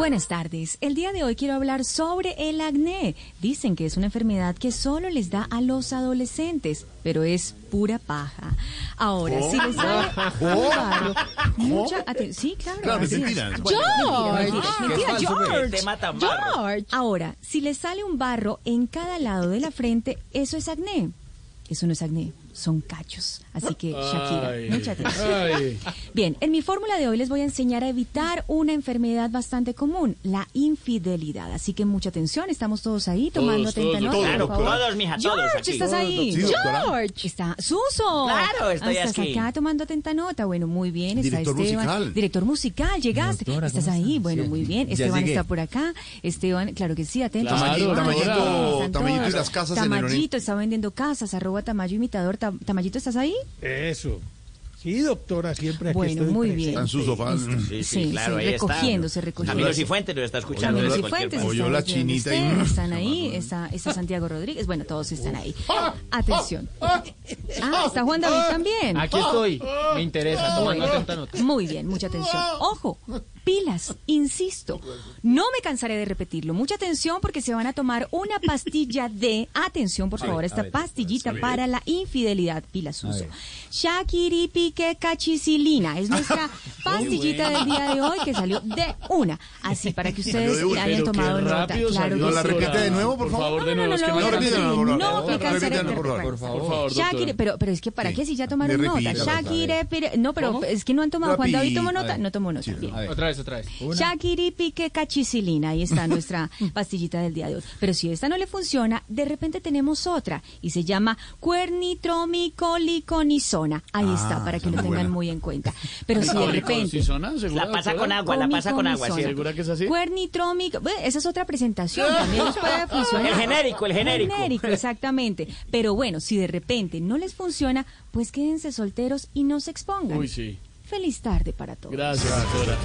Buenas tardes. El día de hoy quiero hablar sobre el acné. Dicen que es una enfermedad que solo les da a los adolescentes, pero es pura paja. Ahora, si les sale un barro, mucha atención. Sí, claro. Claro, mentira. George, mentira, George. George. Ahora, si les sale un barro en cada lado de la frente, eso es acné. Eso no es acné, son cachos. Así que, Shakira, Ay. mucha atención. Ay. Bien, en mi fórmula de hoy les voy a enseñar a evitar una enfermedad bastante común, la infidelidad. Así que mucha atención, estamos todos ahí tomando Todos, atenta todos, nota, todos, por Claro, favor. todos, mija, todos George, aquí. ¿estás ahí? Sí. George, está Suso. Claro, estoy Estás aquí. acá tomando atenta nota. Bueno, muy bien, está Director Esteban. musical. Director musical, llegaste. Doctora, ¿Estás ¿cómo ahí? Bueno, Sí. muy bien. Ya Esteban llegué. está por acá. Esteban, claro que sí, atento. Claro, Esteban, Tamayito, Tamayito y las casas en el Tamayito está vendiendo casas, arroba Tamayo imitador. Ta- Tamayito, ¿estás ahí? Eso. Sí, doctora, siempre aquí Bueno, estoy muy presente. bien. Está en su sofá. Sí, sí, Sí, claro, sí, ahí recogiéndose, está. recogiéndose. Camilo Cifuentes lo está escuchando. Camilo Cifuentes Oyó la chinita y- están ahí, está, está Santiago Rodríguez, bueno, todos están ahí. Atención. Ah, está Juan David también. Aquí estoy. Me interesa. Tomando atenta nota. Muy bien, mucha atención. Ojo, pilas, insisto. No me cansaré de repetirlo. Mucha atención porque se van a tomar una pastilla de, atención por favor, esta pastillita para la infidelidad, pilas uso. Shakiripique cachicilina. Es nuestra pastillita del día de hoy que salió de una. Así para que ustedes hayan tomado nota. Claro ¿No la sí. repite de nuevo, por favor? Por favor, de No, no, Por favor. Por favor. Shakira, pero, pero es que para Sí. qué si ya tomaron nota. Shakira, pero- no, pero es que no han tomado. Juan David tomó nota, no tomó nota. Bien. Otra vez, otra vez. Shakiripique cachicilina, ahí está nuestra pastillita del día de hoy. Pero si esta no le funciona, de repente tenemos otra y se llama cuernitromicoliconizona. Ahí Ah, está, para que lo tengan buena. muy en cuenta. Pero si de repente... ¿Sisona? ¿Segura, La pasa con agua, la pasa con agua. ¿Segura que es así? Cuernitromic, bueno, esa es otra presentación, también les puede funcionar. El genérico, el genérico. Genérico, exactamente. Pero bueno, si de repente no les funciona, pues quédense solteros y no se expongan. Uy, sí. Feliz tarde para todos. Gracias, doctora.